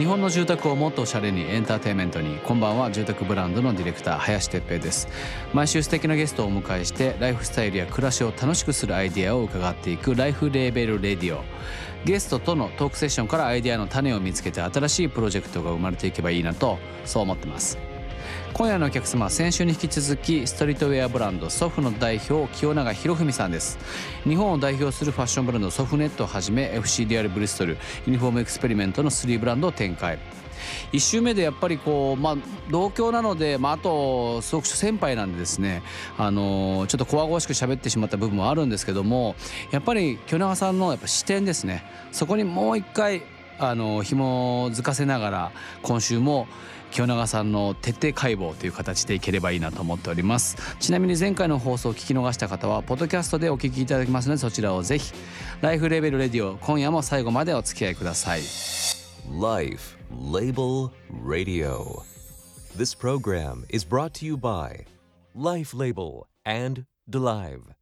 日本の住宅をもっとおしゃれにエンターテインメントにこんばんは。住宅ブランドのディレクター林哲平です。毎週素敵なゲストをお迎えしてライフスタイルや暮らしを楽しくするアイデアを伺っていくライフレーベルレディオ。ゲストとのトークセッションからアイデアの種を見つけて新しいプロジェクトが生まれていけばいいなとそう思ってます。今夜のお客様は先週に引き続きストリートウェアブランドソフの代表清永博文さんです。日本を代表するファッションブランドソフネットをはじめ FCDR ブリストルユニフォームエクスペリメントの3ブランドを展開。1周目でやっぱりこう、まあ、同郷なので、まあ、あとすごく先輩なんでですね、あのちょっとこわごわしく喋ってしまった部分もあるんですけどもやっぱり清永さんのやっぱ視点ですね。そこにもう一回あの紐づかせながら今週も清永さんの徹底解剖という形でいければいいなと思っておりますちなみに前回の放送を聞き逃した方はポッドキャストでお聞きいただきますのでそちらをぜひライフレベルレディオ今夜も最後までお付き合いください Life Label Radio. This program is brought to you by Life Label and Delive.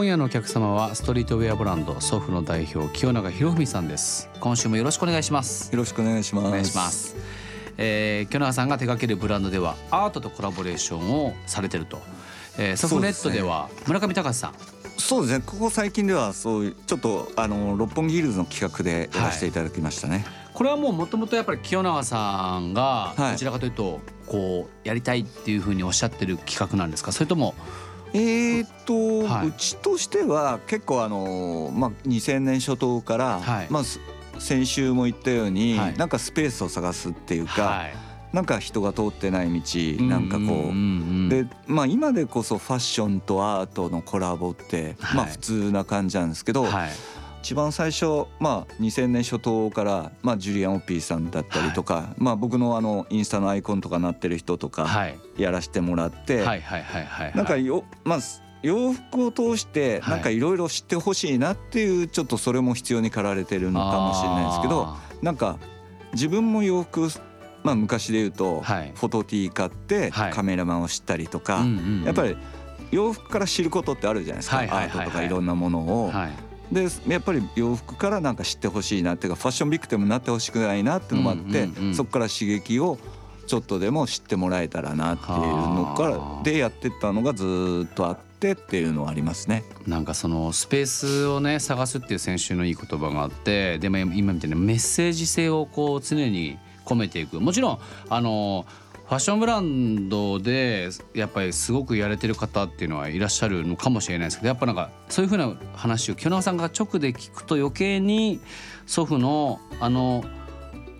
今夜のお客様はストリートウェアブランドソフの代表清永博文さんです。今週もよろしくお願いします。よろしくお願いします。お願いします、えー、清永さんが手掛けるブランドではアートとコラボレーションをされてると、えー、ソフネットでは村上隆さん。そうですね。ここ最近ではそういうちょっとあの六本木ヒルズの企画でやらせていただきましたね。これはもうもともとやっぱり清永さんがはい。どちらかというとこうやりたいっていうふうにおっしゃってる企画なんですか？それともえーっと、はい。うちとしては結構あのまあ2000年初頭から、はい。まあす先週も言ったように、はい。なんかスペースを探すっていうか、はい。なんか人が通ってない道なんかこう。んん。うんでまあ、今でこそファッションとアートのコラボって、はい。まあ普通な感じなんですけど、はい一番最初、まあ、2000年初頭から、まあ、ジュリアン・オッピーさんだったりとか、まあ、僕のあのインスタのアイコンとかなってる人とかはい。やらせてもらって、はいはいはいはいなんかよ、まあ、洋服を通してはい。なんかいろいろ知ってほしいなっていうちょっとそれも必要に駆られてるのかもしれないですけどあなんか自分も洋服、まあ、昔で言うと、はい。フォトティー買ってはい。カメラマンを知ったりとーか、やっぱり洋服から知ることってあるじゃないですか、はいはいはいはい。アートとかいろんなものを。はいでやっぱり洋服からなんか知ってほしいなっていうかファッションビクティムになってほしくないなっていうのもあって、そこから刺激をちょっとでも知ってもらえたらなっていうのかはらあ。でやってったのがずーっとあってっていうのはありますね。なんかそのスペースをね探すっていう先週のいい言葉があってでも今みたいなメッセージ性をこう常に込めていく。もちろんあのフファッションブランドでやっぱりすごくやれてる方っていうのはいらっしゃるのかもしれないですけどやっぱなんかそういうふうな話を清永さんが直で聞くと余計に祖父のあの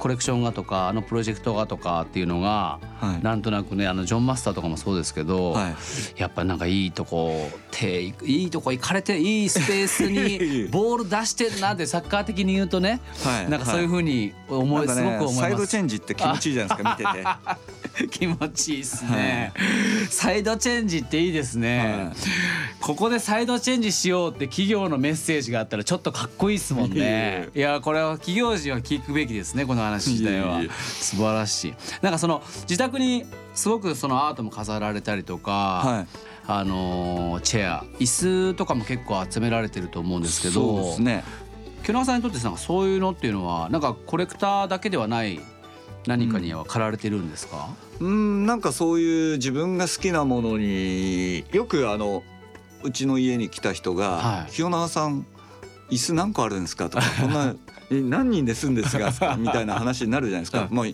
コレクションがとかあのプロジェクトがとかっていうのがはい。なんとなくねあのジョン・マスターとかもそうですけど、はい。やっぱなんかいいとこ手いいとこ行かれていいスペースに ボール出してんなってサッカー的に言うとね、はい。なんかそういうふうに思い、ねすごく思いサイますドチェンジって気持ちいいじゃないですか見てて。気持ちいいっすね、サイドチェンジっていいですね、はい。ここでサイドチェンジしようって企業のメッセージがあったらちょっとかっこいいっすもんね。いやこれは企業人は聞くべきですねこの話自体は。素晴らしい。なんかその自宅にすごくそのアートも飾られたりとか、はい。あのーチェア椅子とかも結構集められてると思うんですけどそうですね。清永さんにとってなんかそういうのっていうのはなんかコレクターだけではない何かには駆られてるんですか、うんなんかそういう自分が好きなものによくあのうちの家に来た人が「はい清永さん椅子何個あるんですか?」とか「こんなえ何人で住んですか? 」みたいな話になるじゃないですか、うん。もう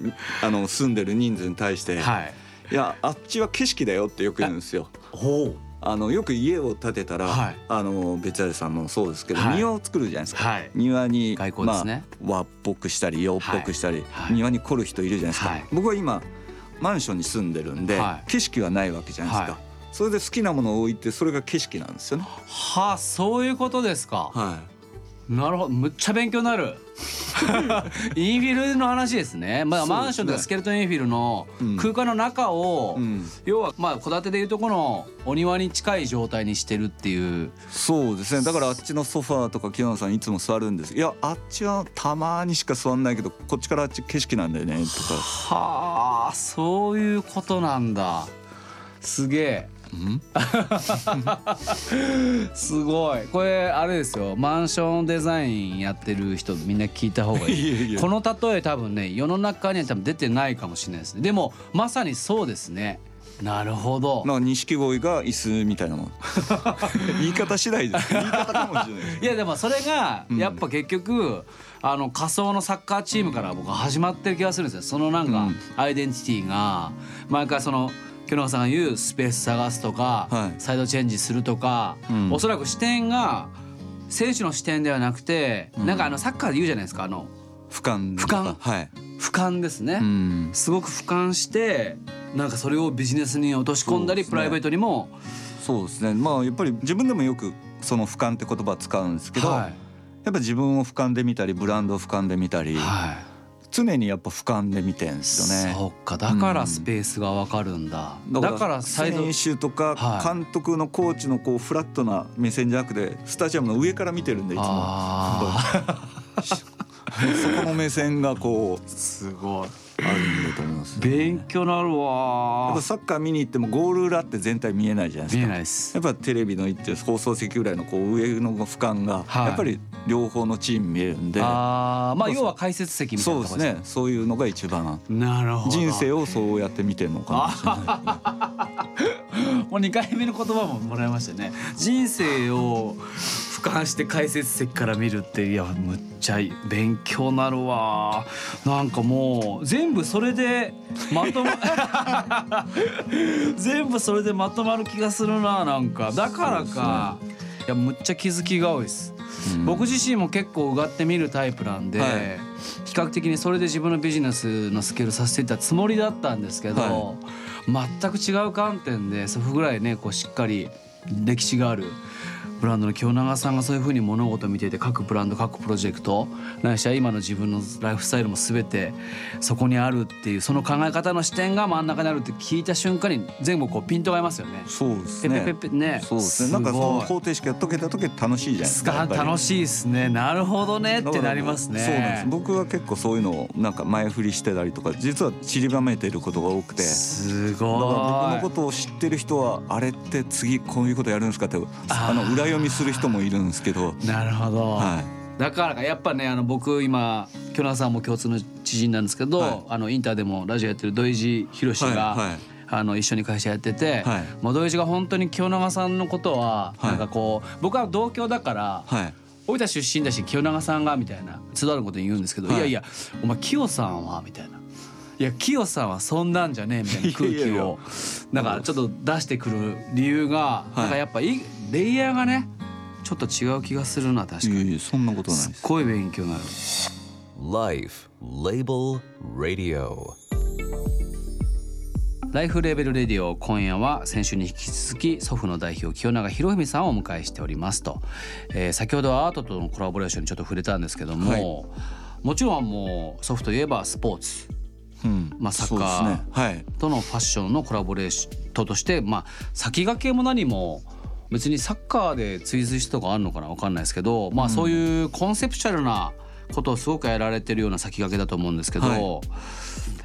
あの住んでる人数に対して「はい。いやあっちは景色だよ」ってよく言うんですよ。あのよく家を建てたら、はい。あの別屋さんもそうですけど、はい。庭を作るじゃないですか。はい。庭にね。まあ、和っぽくしたり洋っぽくしたり、はい。庭に凝る人いるじゃないですか、はい。僕は今マンションに住んでるんで、はい。景色はないわけじゃないですか、はい。それで好きなものを置いてそれが景色なんですよね。はあそういうことですか、はなるほど。むっちゃ勉強になる。インフィルの話ですね、まあ、マンションとかスケルトンインフィルのうん。空間の中を、要はまあ戸建てでいうとこのお庭に近い状態にしてるっていう。そうですね。だからあっちのソファーとか清野さんいつも座るんです。いやあっちはたまにしか座んないけどこっちからあっち景色なんだよねとか。はあそういうことなんだ。すげえ。うん すごい。これあれですよ。マンションデザインやってる人みんな聞いた方がいい。いやいや。この例え多分ね世の中には多分出てないかもしれないですね。でもまさにそうですね。なるほど。なんか錦鯉が椅子みたいなもん。言い方次第です。言い方かもしれないいやでもそれがうん。やっぱ結局、あの仮想のサッカーチームから僕は始まってる気がするんですよ。そのなんかうん。アイデンティティが毎回その京永さんが言うスペース探すとか、はい。サイドチェンジするとか、うん。おそらく視点が選手の視点ではなくて、うん。なんかあのサッカーで言うじゃないですかあの俯瞰俯瞰。はい。俯瞰ですね、うん。すごく俯瞰してなんかそれをビジネスに落とし込んだり、ね。プライベートにも、そうですね。まあやっぱり自分でもよくその俯瞰って言葉使うんですけど、はやっぱ自分を俯瞰で見たりブランドを俯瞰で見たり、い、はい常にやっぱ俯瞰で見てんですよね。そっかだからスペースがわかるんだ、だから選手とかはい。監督のコーチのこうフラットな目線じゃなくてスタジアムの上から見てるんでいつも。あ そこの目線がこうすごい。あるんだと思います、ね。勉強なるやっわぱサッカー見に行ってもゴール裏って全体見えないじゃないです見えか。ないです。やっぱテレビの行って放送席ぐらいのこう上の俯瞰がはい。やっぱり両方のチーム見えるんで、あーまあそうそう。要は解説席みたいそうですなとこですね。そういうのが一番。なるほど。人生をそうやって見てるのかもしれない。もう2回目の言葉ももらいましたね。人生を俯瞰して解説席から見るっていやむっちゃいい勉強なるわ。なんかもう全部それでまとま 全部それでまとまる気がするななんか。だからか、いやむっちゃ気づきが多いです。うん。僕自身も結構うがって見るタイプなんで、はい。比較的にそれで自分のビジネスのスケールさせていったつもりだったんですけど、は全く違う観点で祖父ぐらいねこうしっかり歴史があるブランドの京永さんがそういうふうに物事を見ていて各ブランド各プロジェクトないしは今の自分のライフスタイルも全てそこにあるっていうその考え方の視点が真ん中にあるって聞いた瞬間に全部こうピントが合いますよね。そうですね。ペペペペねそうですね。なんかその方程式やっとけた時楽しいじゃないですか。楽しいですねなるほどねってなりますねそうなんです。僕は結構そういうのをなんか前振りしてたりとか実は散りばめてることが多くて。すだからごい僕のことを知ってる人はあれって次こういうことやるんですかってあの裏読みする人もいるんですけど、なるほど、はだからかやっぱねあの僕今京奈さんも共通の知人なんですけど、はい。あのインターでもラジオやってる土井地博が、はいはい。あの一緒に会社やってて、はい。もう土井地が本当に京奈さんのことは、はい。なんかこう僕は同郷だから、いはい。大分出身だし清永さんがみたいな津田のこと言うんですけど、はい。い、やいやお前清さんはみたいな。いや清さんはそんなんじゃねえみたいな空気をなんかちょっと出してくる理由が、い。なんかやっぱいレイヤーがねちょっと違う気がするな確かにいやいやそんなことないです。すっごい勉強になる Life Label Radio. ライフレーベルレディオ今夜は先週に引き続き祖父の代表清永博文さんをお迎えしておりますと、えー先ほどはアートとのコラボレーションにちょっと触れたんですけども、はいもちろんもう祖父といえばスポーツうんまあサッカーね。はい。とのファッションのコラボレーションとしてまあ先駆けも何も別にサッカーで追随したとかあるのかな分かんないですけど、まあそういうコンセプチュアルなことをすごくやられてるような先駆けだと思うんですけど、はい。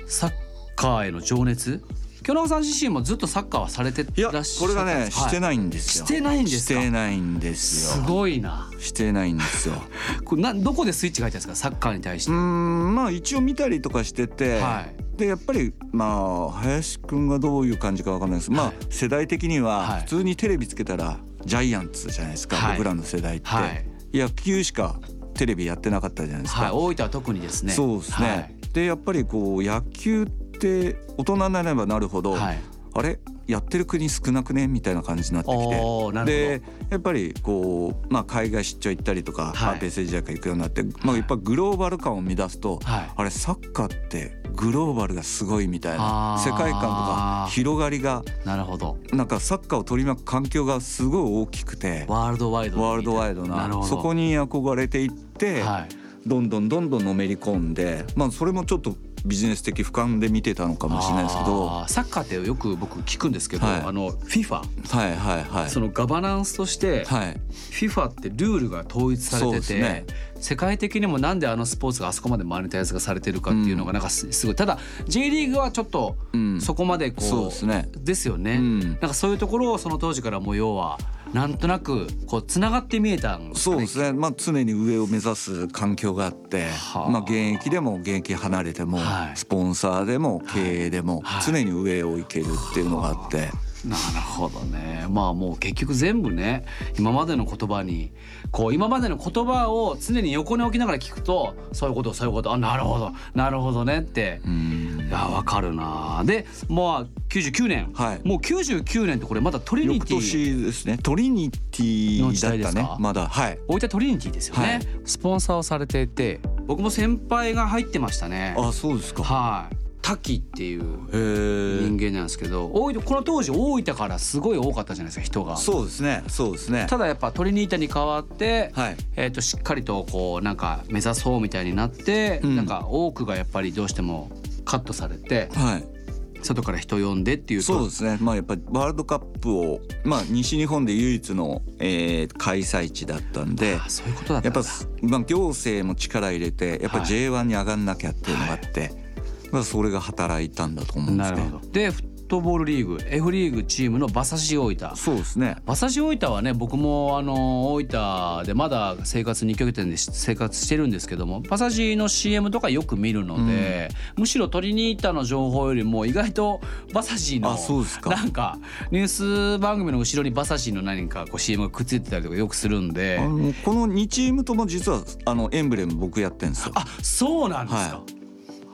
サッカーへの情熱？京永さん自身もずっとサッカーはされていやらっしゃこれがねしていないんですよ。してないんですか？してないんですすよ。ごいな。してないんですよ。これなどこでスイッチが入ったんですか？サッカーに対して、うーんまあ一応見たりとかしてて、はいでやっぱりまあ林くんがどういう感じかわかんないです。まあ、はい世代的にははい。普通にテレビつけたらジャイアンツじゃないですか、はい。僕らの世代って、はい。野球しかテレビやってなかったじゃないですか、はい、大分は特にですね。そうですね、はい。でやっぱりこう野球って大人になればなるほど、はい。あれやってる国少なくねみたいな感じになってきて。でやっぱりこう、まあ、海外出張行ったりとか、はい。まあ、ベース時代から行くようになって、まあ、やっぱグローバル感を乱すと、はい。あれサッカーってグローバルがすごいみたいな世界観とか広がりがなるほど。なんかサッカーを取り巻く環境がすごい大きくてワールドワイドワールドワイドな。そこに憧れていって、はい。どんどんどんどんのめり込んで、まあ、それもちょっとビジネス的俯瞰で見てたのかもしれないですけどサッカーってよく僕聞くんですけど、はい。あの FIFA はいはいはい。そのガバナンスとして、はい。FIFA ってルールが統一されそうてて、ですね世界的にもなんであのスポーツがあそこまでマネタイズがされてるかっていうのがなんかすすごい。ただ J リーグはちょっとうん。そこまでこう、そうですね。ですよね、うん。なんかそういうところをその当時からもう要はなんとなくこうつながって見えたんですかね。そうですね、まあ、常に上を目指す環境があって、はあ。まあ、現役でも現役離れても、はい。スポンサーでも経営でもはい。常に上を行けるっていうのがあって、なるほどね。まあもう結局全部ね今までの言葉にこう今までの言葉を常に横に置きながら聞くとそういうことそういうことあなるほどなるほどねってうん。いやわかるな。でまあ99年、はい。もう99年ってこれまだトリニ翌ティ年ですね。トリニティの時代ですか？ねまだ。はい。大分トリニティですよね、はい。スポンサーをされていて僕も先輩が入ってましたね。あそうですか。はい滝っていう人間なんですけど大分この当時大分からすごい多かったじゃないですか人が。そうですね。そうですね。ただやっぱトリニータに変わって、はい。えー、としっかりとこうなんか目指そうみたいになって、うん。なんか多くがやっぱりどうしてもカットされてはい。外から人呼んでっていうと。そうですね。まあやっぱりワールドカップをまあ西日本で唯一の、えー開催地だったんであそういうことだったやっぱ、まあ、行政も力入れてやっぱはい。J1 に上がんなきゃっていうのがあって、まあ、それが働いたんだと思うんですね。なるほど。でフットボールリーグ F リーグチームの馬刺し大分。そうですね。馬刺し大分はね僕もあの大分でまだ生活2拠点で生活してるんですけども馬刺しの CM とかよく見るので、むしろトリニータの情報よりも意外と馬刺しのあそうですか。なんかニュース番組の後ろに馬刺しの何かこう CM がくっついてたりとかよくするんで。この2チームとも実はあのエンブレム僕やってんですよ。あそうなんですか、はい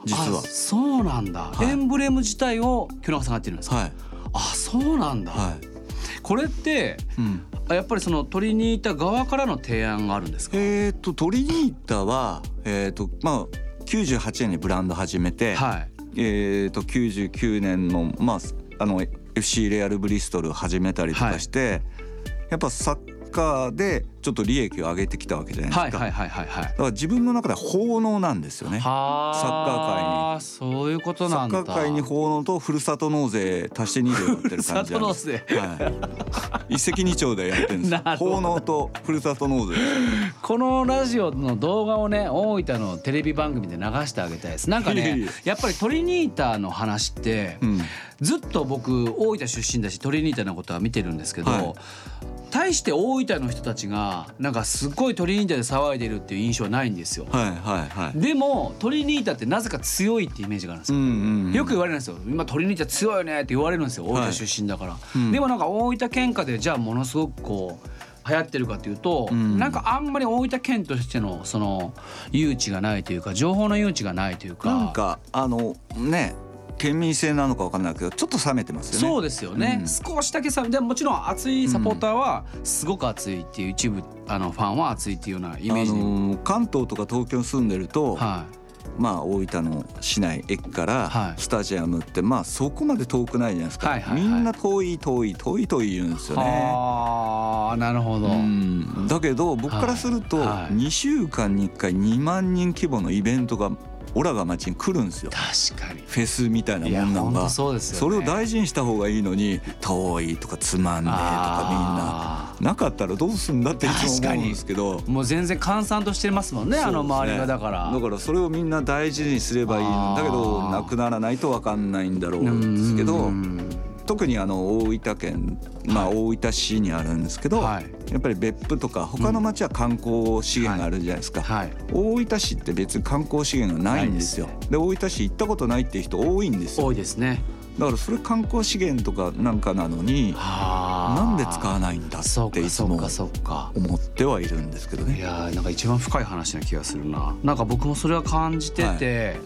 実は。あそうなんだ、はい。エンブレム自体を清中さんがやってるんですか、はい。あそうなんだ、はい、これってうん、あやっぱりそのトリニータ側からの提案があるんですか？えっ、とトリニータはえっ、とまあ98年にブランド始めて、はい。えっ、と99年のまああの FC レアルブリストル始めたりとかして、やっぱサッカーでちょっと利益を上げてきたわけじゃないですか。はいはいはいはいはいだから自分の中では奉納なんですよね。はサッカー界にそういうことサッなんだカー界に奉納とふるさと納税足して2でやってる感じなん里です。納税はい。一石二鳥でやってるんです 奉納とふるさと納税。このラジオの動画をね大分のテレビ番組で流してあげたいですなんかねえやっぱりトリニータの話ってうん。ずっと僕大分出身だしトリニータのことは見てるんですけど、はい対して大分の人たちがなんかすっごいトリニータで騒いでるっていう印象はないんですよ。はいはいはい。でもトリニータってなぜか強いってイメージがあるんですよ。うんうんうん。よく言われるんですよ今トリニータ強いよねって言われるんですよ大分出身だから、うんでもなんか大分県下でじゃあものすごくこう流行ってるかっていうと、んなんかあんまり大分県としてのその誘致がないというか情報の誘致がないというかなんかあのね県民性なのかわかんないけどちょっと冷めてますよね。そうですよね、うん。少しだけさでももちろん熱いサポーターはすごく熱いっていう一部あのファンは熱いっていうようなイメージあに、のー関東とか東京に住んでると、はまあ大分の市内駅かはい。らスタジアムってまあそこまで遠くないじゃないですか、みんな遠い遠い遠い遠い言うんですい、よね。はあなるほど、うん。だけど僕からするとはいはい。2週間に1回2万人規模のイベントがオラが町に来るんですよ。確かに。フェスみたいなもんなんがそうですよ、ね、それを大事にした方がいいのに遠いとかつまんねえとかみんな。あなかったらどうすんだっていつも思うんですけど。ーもう全然閑散としてますもんねあの周りがだから。だからそれをみんな大事にすればいいのだけどなくならないと分かんないんだろうんですけど。うん特にあの大分県まあ大分市にあるんですけど、はい。やっぱり別府とか他の町は観光資源があるじゃないですか、はい。大分市って別に観光資源がないんですよ。で大分市行ったことないっていう人多いんですよ。多いですね。だからそれ観光資源とかなんかなのにはあなんで使わないんだそうっていつも思ってはいるんですけどいねやーなんか一番深い話な気がするな。なんか僕もそれは感じてて、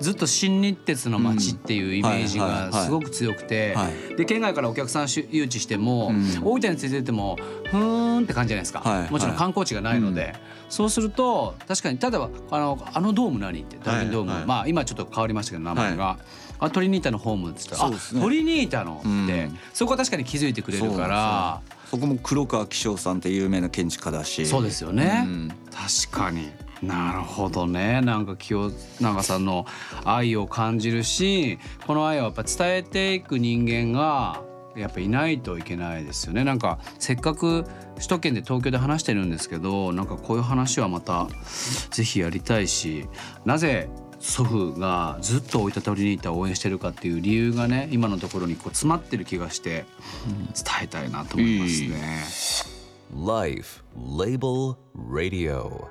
ずっと新日鉄の街っていうイメージうんはいはいはい。がすごく強くて、はい。で県外からお客さんし誘致しても、うん。大分についてってもふーんって感じじゃないですか、はいもちろん観光地がないので、そうすると確かに例えばあのあのドーム何ってドーム、はいはい。まあ今ちょっと変わりましたけど名前が。あトリニータのホームって言った。ら、ね。あトリニータのって、うん。そこは確かに気づいてくれるから。そこも黒川紀章さんって有名な建築家だし。そうですよね、うん。確かに。なるほどね。なんか清永さんの愛を感じるしこの愛をやっぱ伝えていく人間がやっぱいないといけないですよね。なんかせっかく首都圏で東京で話してるんですけどなんかこういう話はまたぜひやりたいしなぜ祖父がずっと追いたたりにいた応援してるかっていう理由がね今のところにこう詰まってる気がして伝えたいなと思いますね。Life Label Radio.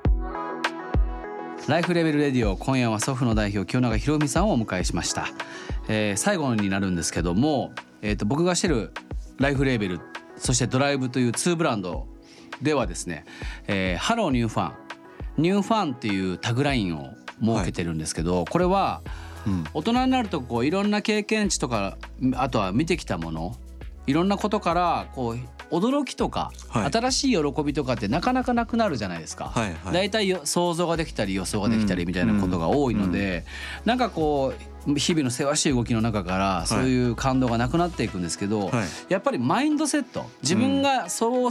ライフレベルレディオ今夜は祖父の代表清永博美さんをお迎えしました、えー、最後になるんですけども、えー、と僕がしてるライフレーベルそしてドライブという2ブランドではですね、えー、ハローニューファンニューファンっていうタグラインを設けてるんですけど、はい、これは大人になるとこういろんな経験値とかあとは見てきたものいろんなことからこう驚きとか、はい、新しい喜びとかってなかなかなくなるじゃないですか。はいはい、だいたい想像ができたり予想ができたりみたいなことが多いので、うんうん、なんかこう日々のせわしい動きの中からそういう感動がなくなっていくんですけど、はい、やっぱりマインドセット自分がそう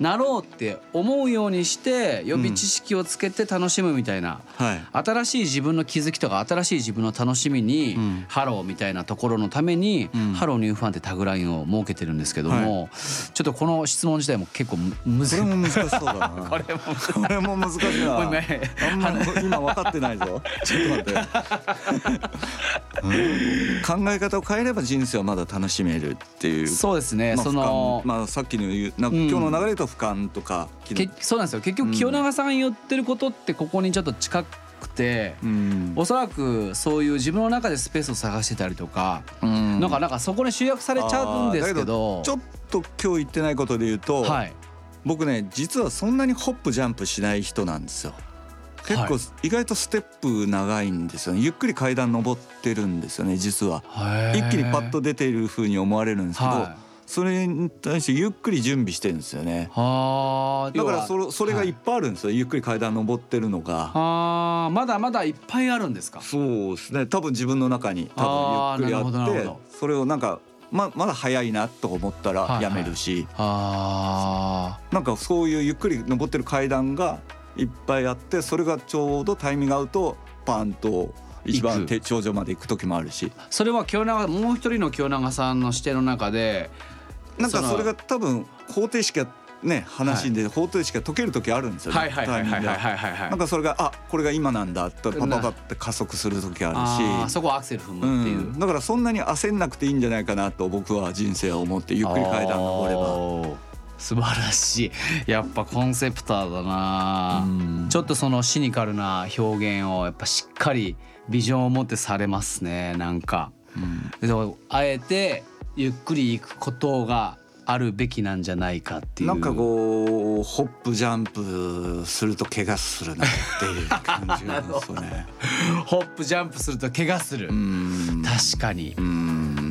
なろうって思うようにして予備知識をつけて楽しむみたいな、うんはい、新しい自分の気づきとか新しい自分の楽しみに、うん、ハローみたいなところのために、うん、 Hello New Fun ってタグラインを設けてるんですけども、はい、ちょっとこの質問自体も結構難しい。これも難しそうだな。これもこれも難しいな。あんま今分かってないぞ。ちょっと待って。考え方を変えれば人生はまだ楽しめるっていう。そうですね、まあ、そのまあさっきの言うな今日の流れと俯瞰とか、うん、そうなんですよ。結局清永さん言ってることってここにちょっと近くて、うん、おそらくそういう自分の中でスペースを探してたりとか、うん、なんかなんかそこに集約されちゃうんですけどちょっと今日言ってないことで言うと、はい、僕ね実はそんなにホップジャンプしない人なんですよ。結構意外とステップ長いんですよね。ゆっくり階段登ってるんですよね実は。一気にパッと出ているふうに思われるんですけど、はい、それに対してゆっくり準備してるんですよね。だからそれそれがいっぱいあるんですよ、はい、ゆっくり階段登ってるのが。あまだまだいっぱいあるんですか？そうですね。多分自分の中に多分ゆっくりあってそれをなんかままだ早いなと思ったらやめるし、はいはい、なんかそういうゆっくり登ってる階段がいっぱいあってそれがちょうどタイミング合うとパンと一番手頂上まで行く時もあるし。それは清永もう一人の清永さんの視点の中でなんかそれが多分方程式がね話で方程式が解ける時あるんですよね。なんかそれがあこれが今なんだとパパパって加速する時あるし。そこアクセル踏むっていう、うん、だからそんなに焦んなくていいんじゃないかなと僕は人生を思ってゆっくり階段登れば。素晴らしい。やっぱコンセプターだな。ちょっとそのシニカルな表現をやっぱしっかりビジョンを持ってされますねなんか、うん、あえてゆっくり行くことがあるべきなんじゃないかっていう。なんかこうホップジャンプすると怪我するなっていう感じなんですよね。ホップジャンプすると怪我する。確かに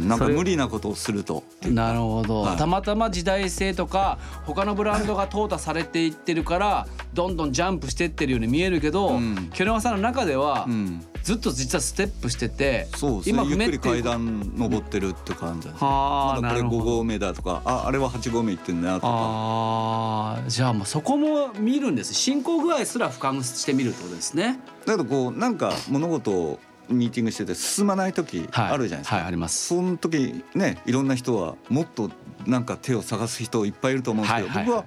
なんか無理なことをすると。なるほど、はい、たまたま時代性とか他のブランドが淘汰されていってるからどんどんジャンプしてってるように見えるけど、うん、キョネワさんの中では、うん。ずっと実はステップしててそうですね。今ゆっくり階段登ってるって感じなんですね、まだこれ5合目だとかああれは8合目行ってんなとか。あじゃあもうそこも見るんです。進行具合すら俯瞰してみるってことですね。だけどこうなんか物事をミーティングしてて進まない時あるじゃないですか、はい、はい、あります。その時ねいろんな人はもっとなんか手を探す人いっぱいいると思うんですけど、はいはい、僕は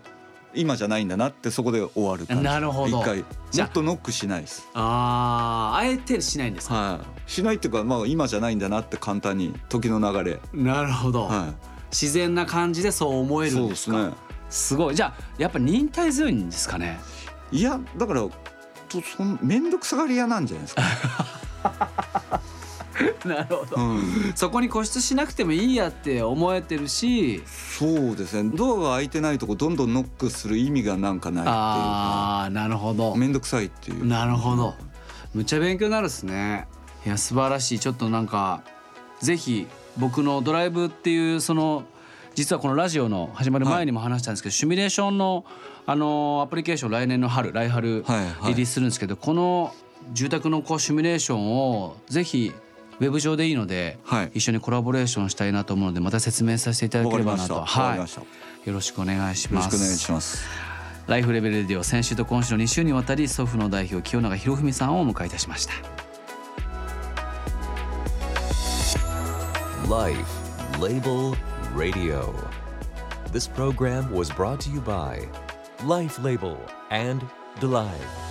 今じゃないんだなってそこで終わる感じ。なるほど。一回。もっとノックしないです。あああえてしないんですか、はい、しないっていうか、まあ、今じゃないんだなって簡単に時の流れ。なるほど、はい、自然な感じでそう思えるんですか？そうですね。すごい。じゃあやっぱ忍耐強いんですかね？いやだからとそん面倒くさがり屋なんじゃないですか なるほど、うん、そこに固執しなくてもいいやって思えてるし。そうですね。ドアが開いてないとこどんどんノックする意味がなんかないっていうか。ああなるほど。面倒くさいっていう。なるほど。むっちゃ勉強になるっすね。いや素晴らしい。ちょっとなんかぜひ僕のドライブっていうその実はこのラジオの始まる前にも話したんですけど、はい、シミュレーションのあのアプリケーション来年の春来春リリースするんですけど、はいはい、この住宅のこうシミュレーションをぜひウェブ上でいいので、はい、一緒にコラボレーションしたいなと思うのでまた説明させていただければなと、はい、よろしくお願いします。よろしくお願いしますライフレベルでディオ先週と今週の2週にわたり祖父の代表清永博文さんをお迎えいたしました。Life Label Radio. This program was brought to you by Life Label and Delive.